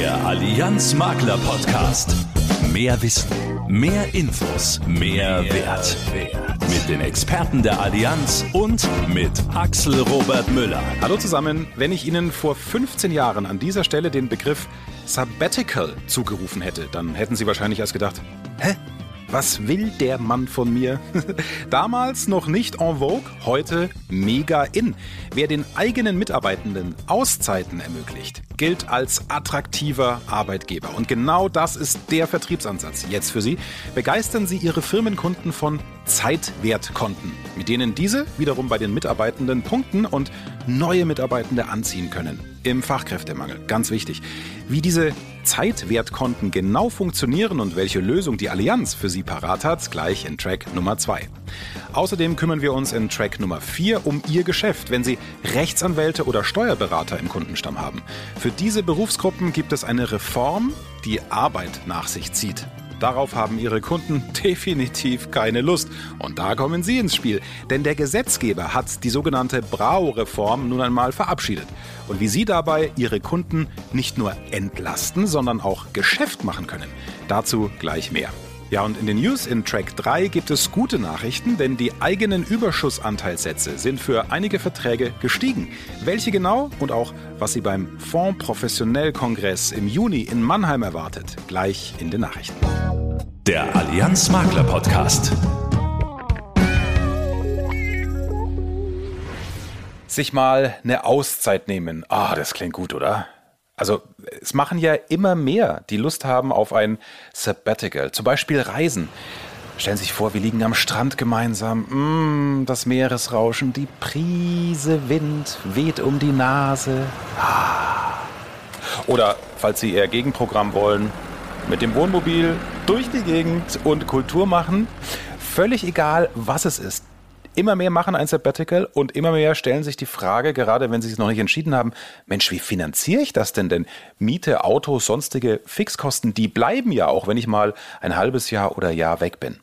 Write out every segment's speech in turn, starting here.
Der Allianz Makler Podcast. Mehr Wissen, mehr Infos, mehr, Wert. Mit den Experten der Allianz und mit Axel Robert Müller. Hallo zusammen. Wenn ich Ihnen vor 15 Jahren an dieser Stelle den Begriff Sabbatical zugerufen hätte, dann hätten Sie wahrscheinlich erst gedacht, hä? Was will der Mann von mir? Damals noch nicht en vogue, heute mega in. Wer den eigenen Mitarbeitenden Auszeiten ermöglicht, gilt als attraktiver Arbeitgeber. Und genau das ist der Vertriebsansatz jetzt für Sie. Begeistern Sie Ihre Firmenkunden von Zeitwertkonten, mit denen diese wiederum bei den Mitarbeitenden punkten und neue Mitarbeitende anziehen können. Im Fachkräftemangel, ganz wichtig. Wie diese Zeitwertkonten genau funktionieren und welche Lösung die Allianz für Sie parat hat, gleich in Track Nummer 2. Außerdem kümmern wir uns in Track Nummer 4 um Ihr Geschäft, wenn Sie Rechtsanwälte oder Steuerberater im Kundenstamm haben. Für diese Berufsgruppen gibt es eine Reform, die Arbeit nach sich zieht. Darauf haben Ihre Kunden definitiv keine Lust. Und da kommen Sie ins Spiel. Denn der Gesetzgeber hat die sogenannte Brau-Reform nun einmal verabschiedet. Und wie Sie dabei Ihre Kunden nicht nur entlasten, sondern auch Geschäft machen können. Dazu gleich mehr. Ja, und in den News in Track 3 gibt es gute Nachrichten, denn die eigenen Überschussanteilssätze sind für einige Verträge gestiegen. Welche genau und auch was Sie beim Fonds Professionell Kongress im Juni in Mannheim erwartet, gleich in den Nachrichten. Der Allianz Makler Podcast. Sich mal eine Auszeit nehmen. Ah, das klingt gut, oder? Also es machen ja immer mehr, die Lust haben auf ein Sabbatical, zum Beispiel Reisen. Stellen Sie sich vor, wir liegen am Strand gemeinsam, mm, das Meeresrauschen, die Prise Wind weht um die Nase. Ah. Oder, falls Sie Ihr Gegenprogramm wollen, mit dem Wohnmobil durch die Gegend und Kultur machen. Völlig egal, was es ist immer mehr machen ein Sabbatical und immer mehr stellen sich die Frage, gerade wenn sie sich noch nicht entschieden haben, Mensch, wie finanziere ich das denn? Denn Miete, Auto, sonstige Fixkosten, die bleiben ja auch, wenn ich mal ein halbes Jahr oder Jahr weg bin.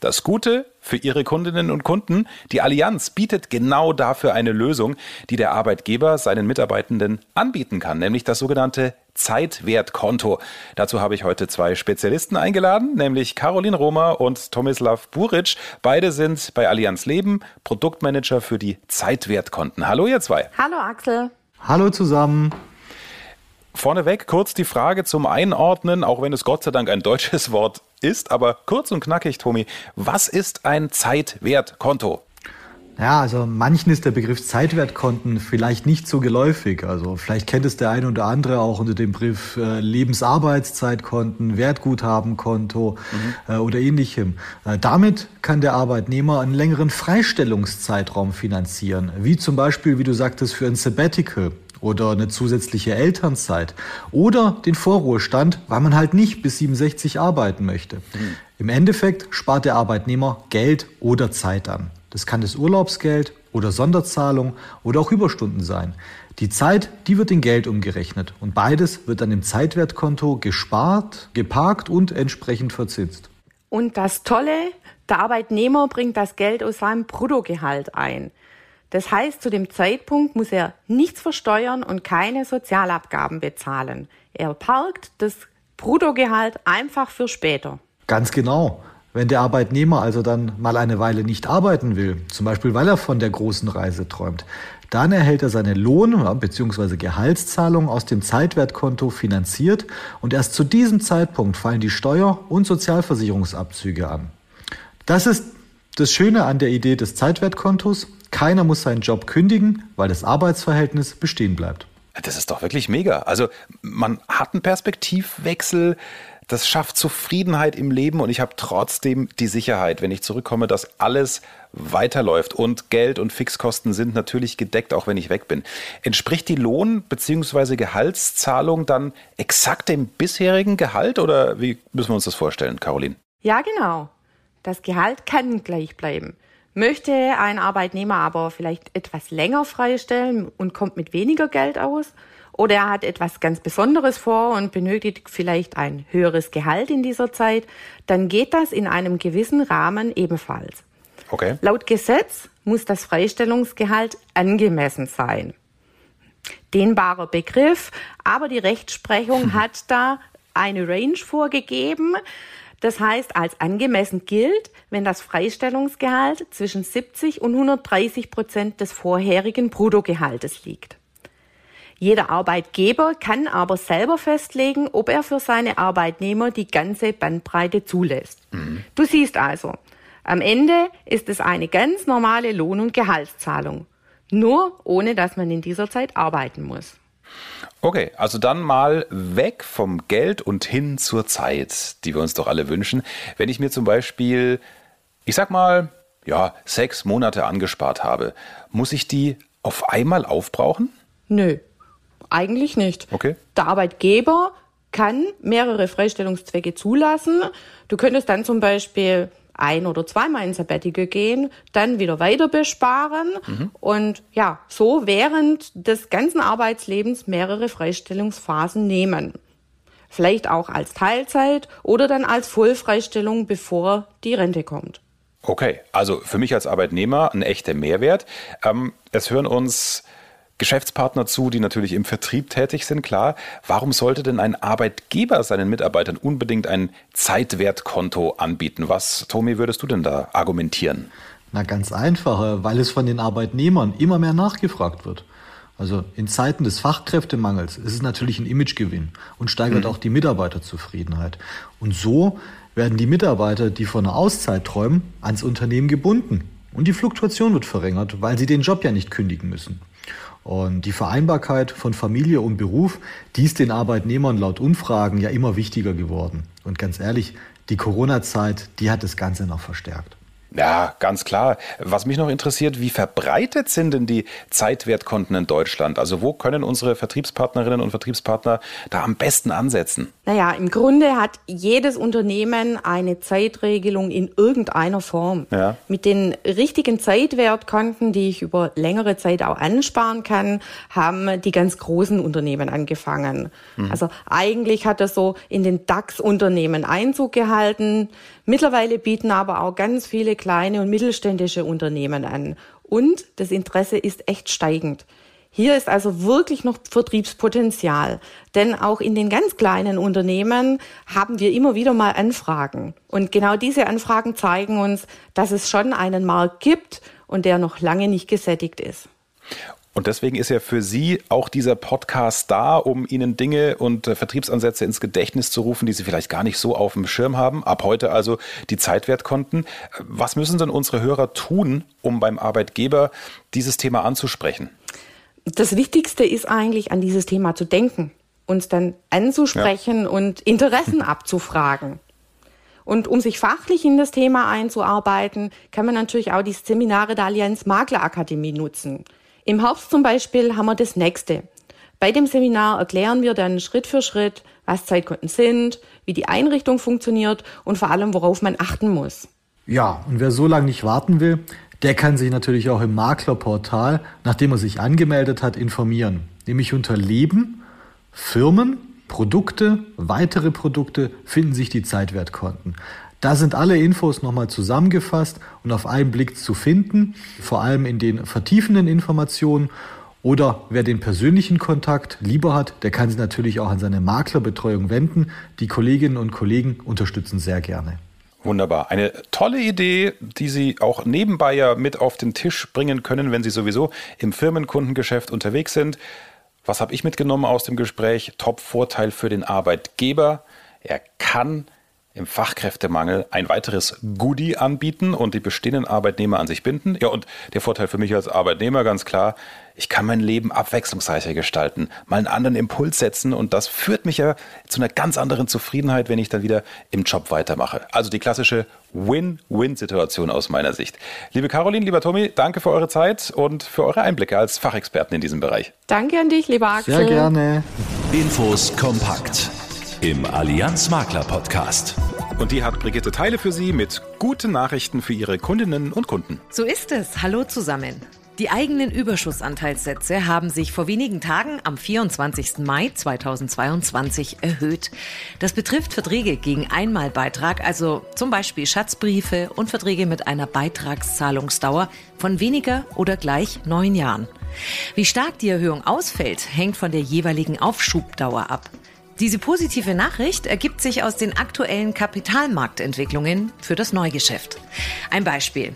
Das Gute für Ihre Kundinnen und Kunden, die Allianz bietet genau dafür eine Lösung, die der Arbeitgeber seinen Mitarbeitenden anbieten kann, nämlich das sogenannte Zeitwertkonto. Dazu habe ich heute zwei Spezialisten eingeladen, nämlich Caroline Romer und Tomislav Buric. Beide sind bei Allianz Leben Produktmanager für die Zeitwertkonten. Hallo ihr zwei. Hallo Axel. Hallo zusammen. Vorneweg kurz die Frage zum Einordnen, auch wenn es Gott sei Dank ein deutsches Wort ist, aber kurz und knackig, Tomi. Was ist ein Zeitwertkonto? Ja, also manchen ist der Begriff Zeitwertkonten vielleicht nicht so geläufig. Also vielleicht kennt es der eine oder andere auch unter dem Begriff äh, Lebensarbeitszeitkonten, Wertguthabenkonto mhm. äh, oder ähnlichem. Äh, damit kann der Arbeitnehmer einen längeren Freistellungszeitraum finanzieren, wie zum Beispiel, wie du sagtest, für ein Sabbatical oder eine zusätzliche Elternzeit oder den Vorruhestand, weil man halt nicht bis 67 arbeiten möchte. Mhm. Im Endeffekt spart der Arbeitnehmer Geld oder Zeit an. Das kann das Urlaubsgeld oder Sonderzahlung oder auch Überstunden sein. Die Zeit, die wird in Geld umgerechnet und beides wird dann im Zeitwertkonto gespart, geparkt und entsprechend verzinst. Und das Tolle, der Arbeitnehmer bringt das Geld aus seinem Bruttogehalt ein. Das heißt, zu dem Zeitpunkt muss er nichts versteuern und keine Sozialabgaben bezahlen. Er parkt das Bruttogehalt einfach für später. Ganz genau. Wenn der Arbeitnehmer also dann mal eine Weile nicht arbeiten will, zum Beispiel weil er von der großen Reise träumt, dann erhält er seine Lohn- bzw. Gehaltszahlung aus dem Zeitwertkonto finanziert und erst zu diesem Zeitpunkt fallen die Steuer- und Sozialversicherungsabzüge an. Das ist das Schöne an der Idee des Zeitwertkontos. Keiner muss seinen Job kündigen, weil das Arbeitsverhältnis bestehen bleibt. Das ist doch wirklich mega. Also man hat einen Perspektivwechsel, das schafft Zufriedenheit im Leben und ich habe trotzdem die Sicherheit, wenn ich zurückkomme, dass alles weiterläuft und Geld und Fixkosten sind natürlich gedeckt, auch wenn ich weg bin. Entspricht die Lohn- bzw. Gehaltszahlung dann exakt dem bisherigen Gehalt oder wie müssen wir uns das vorstellen, Caroline? Ja, genau. Das Gehalt kann gleich bleiben. Möchte ein Arbeitnehmer aber vielleicht etwas länger freistellen und kommt mit weniger Geld aus, oder er hat etwas ganz Besonderes vor und benötigt vielleicht ein höheres Gehalt in dieser Zeit, dann geht das in einem gewissen Rahmen ebenfalls. Okay. Laut Gesetz muss das Freistellungsgehalt angemessen sein. Dehnbarer Begriff, aber die Rechtsprechung hat da eine Range vorgegeben. Das heißt, als angemessen gilt, wenn das Freistellungsgehalt zwischen 70 und 130 Prozent des vorherigen Bruttogehaltes liegt. Jeder Arbeitgeber kann aber selber festlegen, ob er für seine Arbeitnehmer die ganze Bandbreite zulässt. Mhm. Du siehst also, am Ende ist es eine ganz normale Lohn- und Gehaltszahlung. Nur ohne dass man in dieser Zeit arbeiten muss. Okay, also dann mal weg vom Geld und hin zur Zeit, die wir uns doch alle wünschen. Wenn ich mir zum Beispiel, ich sag mal, ja, sechs Monate angespart habe, muss ich die auf einmal aufbrauchen? Nö, eigentlich nicht. Okay. Der Arbeitgeber kann mehrere Freistellungszwecke zulassen. Du könntest dann zum Beispiel ein oder zweimal ins Sabbatical gehen, dann wieder weiter besparen mhm. und ja, so während des ganzen Arbeitslebens mehrere Freistellungsphasen nehmen. Vielleicht auch als Teilzeit oder dann als Vollfreistellung, bevor die Rente kommt. Okay, also für mich als Arbeitnehmer ein echter Mehrwert. Ähm, es hören uns Geschäftspartner zu, die natürlich im Vertrieb tätig sind, klar. Warum sollte denn ein Arbeitgeber seinen Mitarbeitern unbedingt ein Zeitwertkonto anbieten? Was, Tommy, würdest du denn da argumentieren? Na, ganz einfach, weil es von den Arbeitnehmern immer mehr nachgefragt wird. Also in Zeiten des Fachkräftemangels ist es natürlich ein Imagegewinn und steigert mhm. auch die Mitarbeiterzufriedenheit. Und so werden die Mitarbeiter, die von einer Auszeit träumen, ans Unternehmen gebunden. Und die Fluktuation wird verringert, weil sie den Job ja nicht kündigen müssen. Und die Vereinbarkeit von Familie und Beruf, die ist den Arbeitnehmern laut Umfragen ja immer wichtiger geworden. Und ganz ehrlich, die Corona-Zeit, die hat das Ganze noch verstärkt. Ja, ganz klar. Was mich noch interessiert, wie verbreitet sind denn die Zeitwertkonten in Deutschland? Also wo können unsere Vertriebspartnerinnen und Vertriebspartner da am besten ansetzen? Naja, im Grunde hat jedes Unternehmen eine Zeitregelung in irgendeiner Form. Ja. Mit den richtigen Zeitwertkonten, die ich über längere Zeit auch ansparen kann, haben die ganz großen Unternehmen angefangen. Mhm. Also eigentlich hat das so in den DAX-Unternehmen Einzug gehalten. Mittlerweile bieten aber auch ganz viele kleine und mittelständische Unternehmen an. Und das Interesse ist echt steigend. Hier ist also wirklich noch Vertriebspotenzial. Denn auch in den ganz kleinen Unternehmen haben wir immer wieder mal Anfragen. Und genau diese Anfragen zeigen uns, dass es schon einen Markt gibt und der noch lange nicht gesättigt ist. Und deswegen ist ja für Sie auch dieser Podcast da, um Ihnen Dinge und äh, Vertriebsansätze ins Gedächtnis zu rufen, die Sie vielleicht gar nicht so auf dem Schirm haben. Ab heute also die Zeitwertkonten. Was müssen denn unsere Hörer tun, um beim Arbeitgeber dieses Thema anzusprechen? Das Wichtigste ist eigentlich, an dieses Thema zu denken, uns dann anzusprechen ja. und Interessen abzufragen. Und um sich fachlich in das Thema einzuarbeiten, kann man natürlich auch die Seminare der Allianz Makler Akademie nutzen. Im Herbst zum Beispiel haben wir das nächste. Bei dem Seminar erklären wir dann Schritt für Schritt, was Zeitkonten sind, wie die Einrichtung funktioniert und vor allem, worauf man achten muss. Ja, und wer so lange nicht warten will, der kann sich natürlich auch im Maklerportal, nachdem er sich angemeldet hat, informieren. Nämlich unter Leben, Firmen, Produkte, weitere Produkte finden sich die Zeitwertkonten. Da sind alle Infos nochmal zusammengefasst und auf einen Blick zu finden, vor allem in den vertiefenden Informationen. Oder wer den persönlichen Kontakt lieber hat, der kann sich natürlich auch an seine Maklerbetreuung wenden. Die Kolleginnen und Kollegen unterstützen sehr gerne. Wunderbar. Eine tolle Idee, die Sie auch nebenbei ja mit auf den Tisch bringen können, wenn Sie sowieso im Firmenkundengeschäft unterwegs sind. Was habe ich mitgenommen aus dem Gespräch? Top-Vorteil für den Arbeitgeber. Er kann im Fachkräftemangel ein weiteres Goodie anbieten und die bestehenden Arbeitnehmer an sich binden. Ja, und der Vorteil für mich als Arbeitnehmer ganz klar, ich kann mein Leben abwechslungsreicher gestalten, mal einen anderen Impuls setzen und das führt mich ja zu einer ganz anderen Zufriedenheit, wenn ich dann wieder im Job weitermache. Also die klassische Win-Win-Situation aus meiner Sicht. Liebe Caroline, lieber Tommy, danke für eure Zeit und für eure Einblicke als Fachexperten in diesem Bereich. Danke an dich, lieber Axel. Sehr gerne. Infos kompakt im Allianz Makler Podcast. Und die hat Brigitte Teile für Sie mit guten Nachrichten für Ihre Kundinnen und Kunden. So ist es. Hallo zusammen. Die eigenen Überschussanteilssätze haben sich vor wenigen Tagen am 24. Mai 2022 erhöht. Das betrifft Verträge gegen Einmalbeitrag, also zum Beispiel Schatzbriefe und Verträge mit einer Beitragszahlungsdauer von weniger oder gleich neun Jahren. Wie stark die Erhöhung ausfällt, hängt von der jeweiligen Aufschubdauer ab. Diese positive Nachricht ergibt sich aus den aktuellen Kapitalmarktentwicklungen für das Neugeschäft. Ein Beispiel.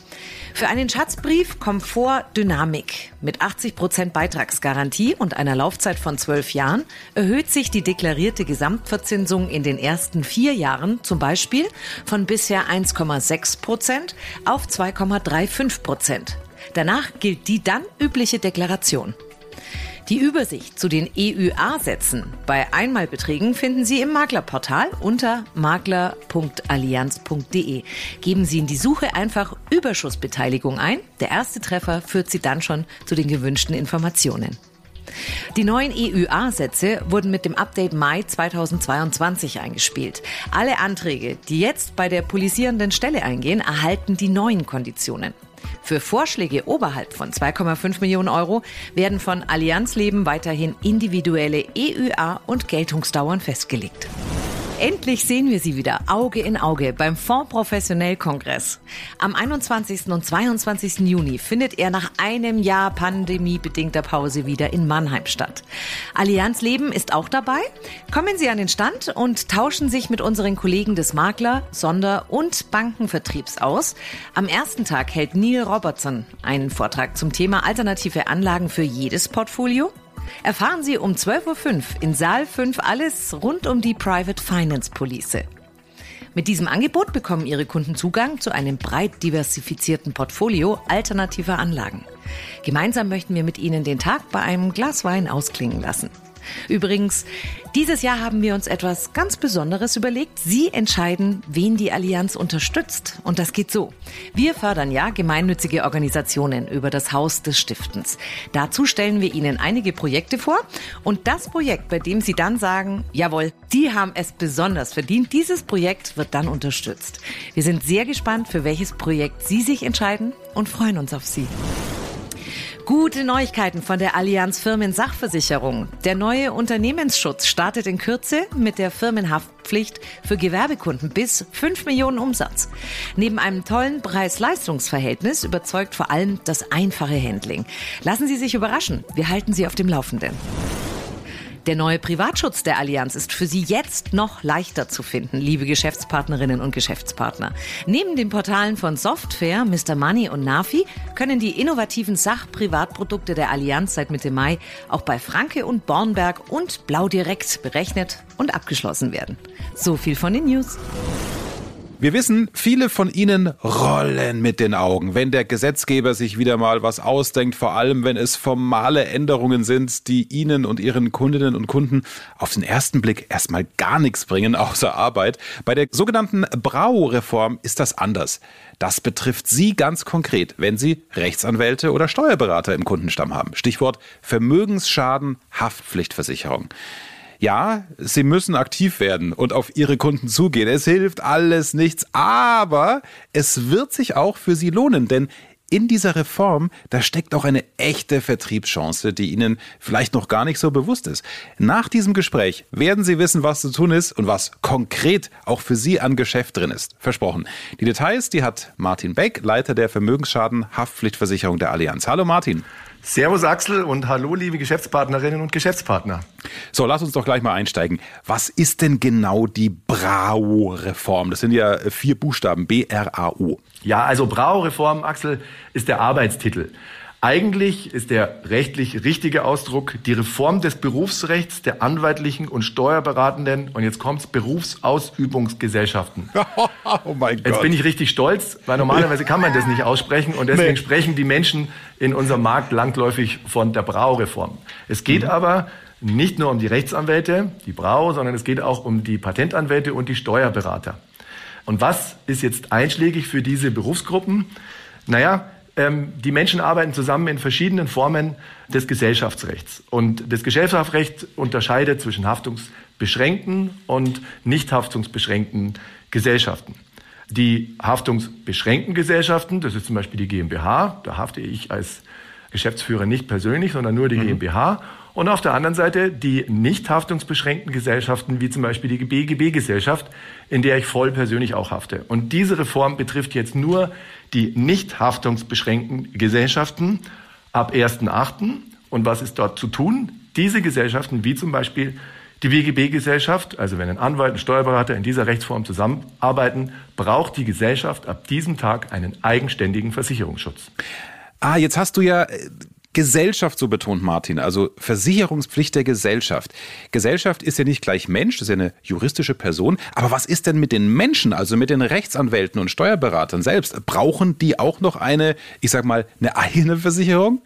Für einen Schatzbrief Komfort Dynamik mit 80 Prozent Beitragsgarantie und einer Laufzeit von zwölf Jahren erhöht sich die deklarierte Gesamtverzinsung in den ersten vier Jahren zum Beispiel von bisher 1,6 Prozent auf 2,35 Prozent. Danach gilt die dann übliche Deklaration. Die Übersicht zu den EUA-Sätzen bei Einmalbeträgen finden Sie im Maklerportal unter makler.allianz.de. Geben Sie in die Suche einfach Überschussbeteiligung ein. Der erste Treffer führt Sie dann schon zu den gewünschten Informationen. Die neuen EUA-Sätze wurden mit dem Update Mai 2022 eingespielt. Alle Anträge, die jetzt bei der polisierenden Stelle eingehen, erhalten die neuen Konditionen. Für Vorschläge oberhalb von 2,5 Millionen Euro werden von Allianz Leben weiterhin individuelle EUA und Geltungsdauern festgelegt. Endlich sehen wir sie wieder Auge in Auge beim Fonds Professionell Kongress. Am 21. und 22. Juni findet er nach einem Jahr pandemiebedingter Pause wieder in Mannheim statt. Allianz Leben ist auch dabei. Kommen Sie an den Stand und tauschen sich mit unseren Kollegen des Makler-, Sonder- und Bankenvertriebs aus. Am ersten Tag hält Neil Robertson einen Vortrag zum Thema alternative Anlagen für jedes Portfolio. Erfahren Sie um 12.05 Uhr in Saal 5 alles rund um die Private Finance Police. Mit diesem Angebot bekommen Ihre Kunden Zugang zu einem breit diversifizierten Portfolio alternativer Anlagen. Gemeinsam möchten wir mit Ihnen den Tag bei einem Glas Wein ausklingen lassen. Übrigens, dieses Jahr haben wir uns etwas ganz Besonderes überlegt. Sie entscheiden, wen die Allianz unterstützt. Und das geht so. Wir fördern ja gemeinnützige Organisationen über das Haus des Stiftens. Dazu stellen wir Ihnen einige Projekte vor. Und das Projekt, bei dem Sie dann sagen, jawohl, die haben es besonders verdient, dieses Projekt wird dann unterstützt. Wir sind sehr gespannt, für welches Projekt Sie sich entscheiden und freuen uns auf Sie. Gute Neuigkeiten von der Allianz Firmen Sachversicherung. Der neue Unternehmensschutz startet in Kürze mit der Firmenhaftpflicht für Gewerbekunden bis 5 Millionen Umsatz. Neben einem tollen Preis-Leistungs-Verhältnis überzeugt vor allem das einfache Handling. Lassen Sie sich überraschen. Wir halten Sie auf dem Laufenden. Der neue Privatschutz der Allianz ist für Sie jetzt noch leichter zu finden, liebe Geschäftspartnerinnen und Geschäftspartner. Neben den Portalen von Software, Mr. Money und Nafi können die innovativen Sachprivatprodukte der Allianz seit Mitte Mai auch bei Franke und Bornberg und Blau Direkt berechnet und abgeschlossen werden. So viel von den News. Wir wissen, viele von Ihnen rollen mit den Augen, wenn der Gesetzgeber sich wieder mal was ausdenkt, vor allem wenn es formale Änderungen sind, die Ihnen und Ihren Kundinnen und Kunden auf den ersten Blick erstmal gar nichts bringen, außer Arbeit. Bei der sogenannten Brau-Reform ist das anders. Das betrifft Sie ganz konkret, wenn Sie Rechtsanwälte oder Steuerberater im Kundenstamm haben. Stichwort Vermögensschaden, Haftpflichtversicherung. Ja, sie müssen aktiv werden und auf ihre Kunden zugehen. Es hilft alles nichts, aber es wird sich auch für sie lohnen, denn in dieser Reform, da steckt auch eine echte Vertriebschance, die Ihnen vielleicht noch gar nicht so bewusst ist. Nach diesem Gespräch werden Sie wissen, was zu tun ist und was konkret auch für Sie an Geschäft drin ist. Versprochen. Die Details, die hat Martin Beck, Leiter der Vermögensschaden Haftpflichtversicherung der Allianz. Hallo Martin. Servus Axel und hallo liebe Geschäftspartnerinnen und Geschäftspartner. So, lass uns doch gleich mal einsteigen. Was ist denn genau die Brau-Reform? Das sind ja vier Buchstaben, B-R-A-U. Ja, also Brau-Reform, Axel, ist der Arbeitstitel. Eigentlich ist der rechtlich richtige Ausdruck die Reform des Berufsrechts der anwaltlichen und steuerberatenden, und jetzt kommt's, Berufsausübungsgesellschaften. oh mein Gott. Jetzt bin ich richtig stolz, weil normalerweise kann man das nicht aussprechen und deswegen nee. sprechen die Menschen in unserem Markt langläufig von der Brau-Reform. Es geht mhm. aber nicht nur um die Rechtsanwälte, die Brau, sondern es geht auch um die Patentanwälte und die Steuerberater. Und was ist jetzt einschlägig für diese Berufsgruppen? Naja, ähm, die Menschen arbeiten zusammen in verschiedenen Formen des Gesellschaftsrechts. Und das Gesellschaftsrecht unterscheidet zwischen haftungsbeschränkten und nicht haftungsbeschränkten Gesellschaften. Die haftungsbeschränkten Gesellschaften, das ist zum Beispiel die GmbH, da hafte ich als Geschäftsführer nicht persönlich, sondern nur die mhm. GmbH. Und auf der anderen Seite die nicht haftungsbeschränkten Gesellschaften, wie zum Beispiel die BGB-Gesellschaft, in der ich voll persönlich auch hafte. Und diese Reform betrifft jetzt nur die nicht haftungsbeschränkten Gesellschaften ab 1.8. Und was ist dort zu tun? Diese Gesellschaften, wie zum Beispiel die BGB-Gesellschaft, also wenn ein Anwalt und Steuerberater in dieser Rechtsform zusammenarbeiten, braucht die Gesellschaft ab diesem Tag einen eigenständigen Versicherungsschutz. Ah, jetzt hast du ja äh, Gesellschaft so betont, Martin, also Versicherungspflicht der Gesellschaft. Gesellschaft ist ja nicht gleich Mensch, das ist ja eine juristische Person. Aber was ist denn mit den Menschen, also mit den Rechtsanwälten und Steuerberatern selbst? Brauchen die auch noch eine, ich sag mal, eine eigene Versicherung?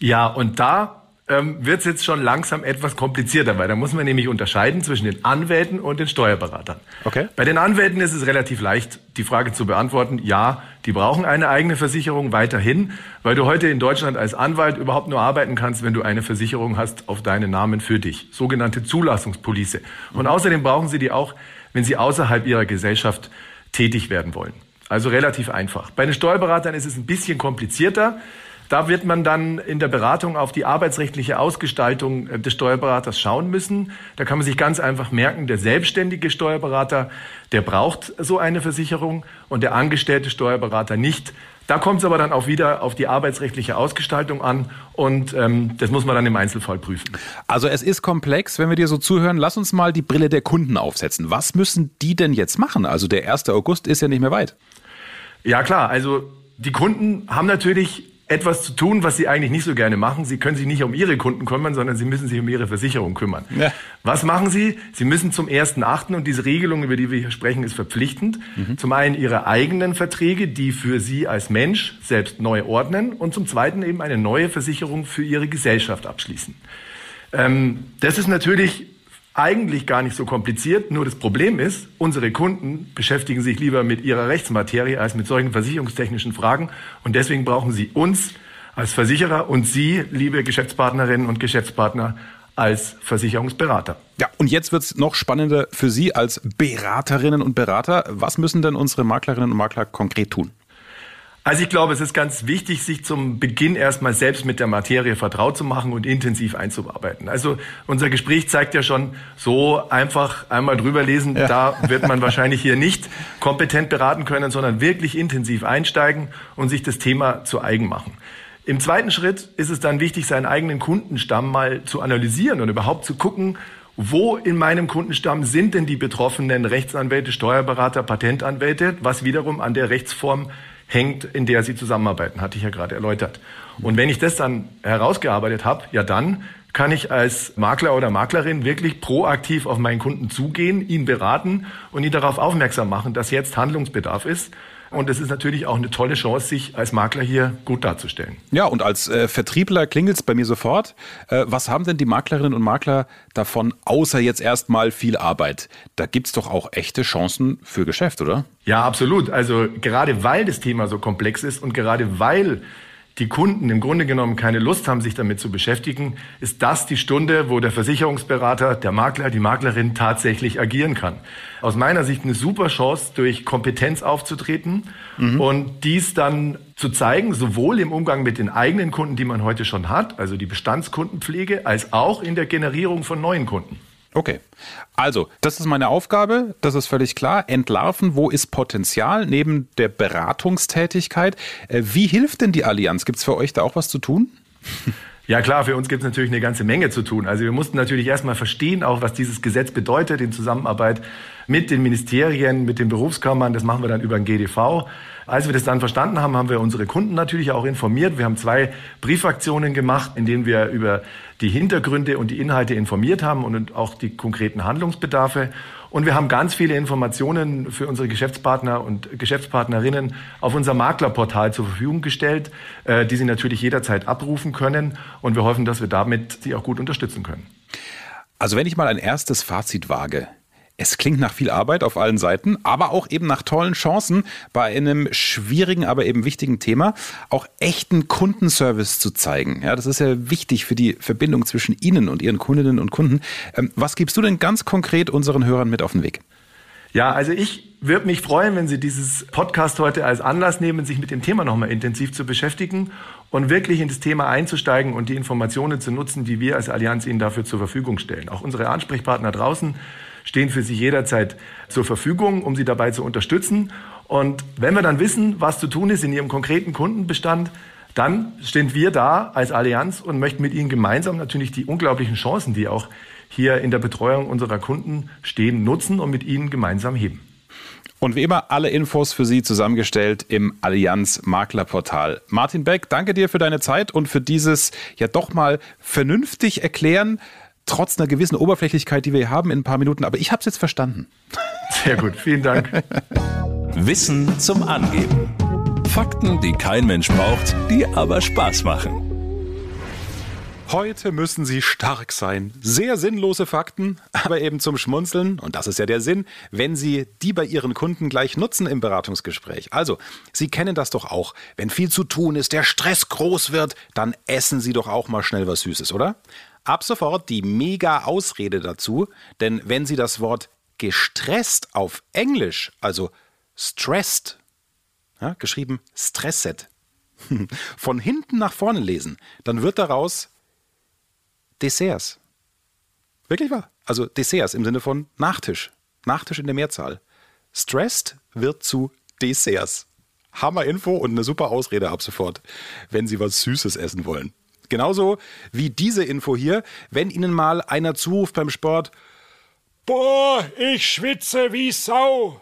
Ja, und da ähm, wird es jetzt schon langsam etwas komplizierter, weil da muss man nämlich unterscheiden zwischen den Anwälten und den Steuerberatern. Okay. Bei den Anwälten ist es relativ leicht, die Frage zu beantworten. Ja, die brauchen eine eigene Versicherung weiterhin, weil du heute in Deutschland als Anwalt überhaupt nur arbeiten kannst, wenn du eine Versicherung hast auf deinen Namen für dich. Sogenannte Zulassungspolice. Und mhm. außerdem brauchen sie die auch, wenn sie außerhalb ihrer Gesellschaft tätig werden wollen. Also relativ einfach. Bei den Steuerberatern ist es ein bisschen komplizierter. Da wird man dann in der Beratung auf die arbeitsrechtliche Ausgestaltung äh, des Steuerberaters schauen müssen. Da kann man sich ganz einfach merken, der selbstständige Steuerberater, der braucht so eine Versicherung und der angestellte Steuerberater nicht. Da kommt es aber dann auch wieder auf die arbeitsrechtliche Ausgestaltung an und ähm, das muss man dann im Einzelfall prüfen. Also es ist komplex, wenn wir dir so zuhören. Lass uns mal die Brille der Kunden aufsetzen. Was müssen die denn jetzt machen? Also der 1. August ist ja nicht mehr weit. Ja klar, also die Kunden haben natürlich etwas zu tun, was sie eigentlich nicht so gerne machen. Sie können sich nicht um ihre Kunden kümmern, sondern sie müssen sich um ihre Versicherung kümmern. Ja. Was machen sie? Sie müssen zum ersten achten und diese Regelung, über die wir hier sprechen, ist verpflichtend. Mhm. Zum einen ihre eigenen Verträge, die für sie als Mensch selbst neu ordnen und zum zweiten eben eine neue Versicherung für ihre Gesellschaft abschließen. Ähm, das ist natürlich eigentlich gar nicht so kompliziert. Nur das Problem ist, unsere Kunden beschäftigen sich lieber mit ihrer Rechtsmaterie als mit solchen versicherungstechnischen Fragen. Und deswegen brauchen sie uns als Versicherer und Sie, liebe Geschäftspartnerinnen und Geschäftspartner, als Versicherungsberater. Ja, und jetzt wird es noch spannender für Sie als Beraterinnen und Berater. Was müssen denn unsere Maklerinnen und Makler konkret tun? Also ich glaube, es ist ganz wichtig, sich zum Beginn erstmal selbst mit der Materie vertraut zu machen und intensiv einzuarbeiten. Also unser Gespräch zeigt ja schon, so einfach einmal drüber lesen, ja. da wird man wahrscheinlich hier nicht kompetent beraten können, sondern wirklich intensiv einsteigen und sich das Thema zu eigen machen. Im zweiten Schritt ist es dann wichtig, seinen eigenen Kundenstamm mal zu analysieren und überhaupt zu gucken, wo in meinem Kundenstamm sind denn die betroffenen Rechtsanwälte, Steuerberater, Patentanwälte, was wiederum an der Rechtsform hängt, in der sie zusammenarbeiten, hatte ich ja gerade erläutert. Und wenn ich das dann herausgearbeitet habe, ja dann kann ich als Makler oder Maklerin wirklich proaktiv auf meinen Kunden zugehen, ihn beraten und ihn darauf aufmerksam machen, dass jetzt Handlungsbedarf ist und es ist natürlich auch eine tolle Chance, sich als Makler hier gut darzustellen. Ja, und als äh, Vertriebler klingelt es bei mir sofort. Äh, was haben denn die Maklerinnen und Makler davon, außer jetzt erstmal viel Arbeit? Da gibt es doch auch echte Chancen für Geschäft, oder? Ja, absolut. Also gerade weil das Thema so komplex ist und gerade weil die Kunden im Grunde genommen keine Lust haben, sich damit zu beschäftigen, ist das die Stunde, wo der Versicherungsberater, der Makler, die Maklerin tatsächlich agieren kann. Aus meiner Sicht eine super Chance, durch Kompetenz aufzutreten mhm. und dies dann zu zeigen, sowohl im Umgang mit den eigenen Kunden, die man heute schon hat, also die Bestandskundenpflege, als auch in der Generierung von neuen Kunden. Okay. Also, das ist meine Aufgabe, das ist völlig klar. Entlarven, wo ist Potenzial neben der Beratungstätigkeit. Äh, wie hilft denn die Allianz? Gibt es für euch da auch was zu tun? Ja klar, für uns gibt es natürlich eine ganze Menge zu tun. Also wir mussten natürlich erstmal verstehen, auch was dieses Gesetz bedeutet in Zusammenarbeit mit den Ministerien, mit den Berufskammern. Das machen wir dann über den GDV. Als wir das dann verstanden haben, haben wir unsere Kunden natürlich auch informiert. Wir haben zwei Briefaktionen gemacht, in denen wir über die Hintergründe und die Inhalte informiert haben und auch die konkreten Handlungsbedarfe. Und wir haben ganz viele Informationen für unsere Geschäftspartner und Geschäftspartnerinnen auf unser Maklerportal zur Verfügung gestellt, äh, die sie natürlich jederzeit abrufen können. Und wir hoffen, dass wir damit sie auch gut unterstützen können. Also wenn ich mal ein erstes Fazit wage, es klingt nach viel Arbeit auf allen Seiten, aber auch eben nach tollen Chancen bei einem schwierigen, aber eben wichtigen Thema, auch echten Kundenservice zu zeigen. Ja, das ist ja wichtig für die Verbindung zwischen Ihnen und Ihren Kundinnen und Kunden. Ähm, was gibst du denn ganz konkret unseren Hörern mit auf den Weg? Ja, also ich würde mich freuen, wenn Sie dieses Podcast heute als Anlass nehmen, sich mit dem Thema nochmal intensiv zu beschäftigen und wirklich in das Thema einzusteigen und die Informationen zu nutzen, die wir als Allianz Ihnen dafür zur Verfügung stellen. Auch unsere Ansprechpartner draußen stehen für Sie jederzeit zur Verfügung, um Sie dabei zu unterstützen. Und wenn wir dann wissen, was zu tun ist in Ihrem konkreten Kundenbestand, dann stehen wir da als Allianz und möchten mit Ihnen gemeinsam natürlich die unglaublichen Chancen, die auch hier in der Betreuung unserer Kunden stehen, nutzen und mit Ihnen gemeinsam heben. Und wie immer alle Infos für Sie zusammengestellt im Allianz Maklerportal. Martin Beck, danke dir für deine Zeit und für dieses ja doch mal vernünftig erklären, trotz einer gewissen Oberflächlichkeit, die wir hier haben in ein paar Minuten. Aber ich habe es jetzt verstanden. Sehr gut, vielen Dank. Wissen zum Angeben. Fakten, die kein Mensch braucht, die aber Spaß machen. Heute müssen Sie stark sein. Sehr sinnlose Fakten, aber eben zum Schmunzeln. Und das ist ja der Sinn, wenn Sie die bei Ihren Kunden gleich nutzen im Beratungsgespräch. Also, Sie kennen das doch auch. Wenn viel zu tun ist, der Stress groß wird, dann essen Sie doch auch mal schnell was Süßes, oder? Ab sofort die mega Ausrede dazu, denn wenn Sie das Wort gestresst auf Englisch, also stressed, ja, geschrieben stressed, von hinten nach vorne lesen, dann wird daraus Desserts. Wirklich wahr. Also Desserts im Sinne von Nachtisch. Nachtisch in der Mehrzahl. Stressed wird zu Desserts. Hammer Info und eine super Ausrede ab sofort, wenn Sie was Süßes essen wollen. Genauso wie diese Info hier, wenn Ihnen mal einer zuruft beim Sport, Boah, ich schwitze wie Sau.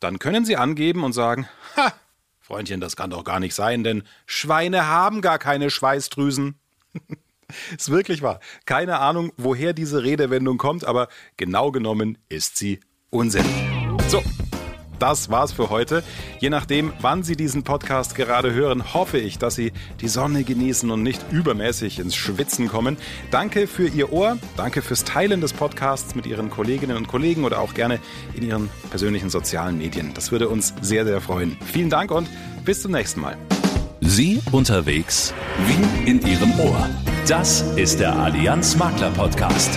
Dann können Sie angeben und sagen, Ha, Freundchen, das kann doch gar nicht sein, denn Schweine haben gar keine Schweißdrüsen. Ist wirklich wahr. Keine Ahnung, woher diese Redewendung kommt, aber genau genommen ist sie Unsinn. So, das war's für heute. Je nachdem, wann Sie diesen Podcast gerade hören, hoffe ich, dass Sie die Sonne genießen und nicht übermäßig ins Schwitzen kommen. Danke für Ihr Ohr, danke fürs Teilen des Podcasts mit Ihren Kolleginnen und Kollegen oder auch gerne in Ihren persönlichen sozialen Medien. Das würde uns sehr, sehr freuen. Vielen Dank und bis zum nächsten Mal. Sie unterwegs wie in Ihrem Ohr. Das ist der Allianz Makler Podcast.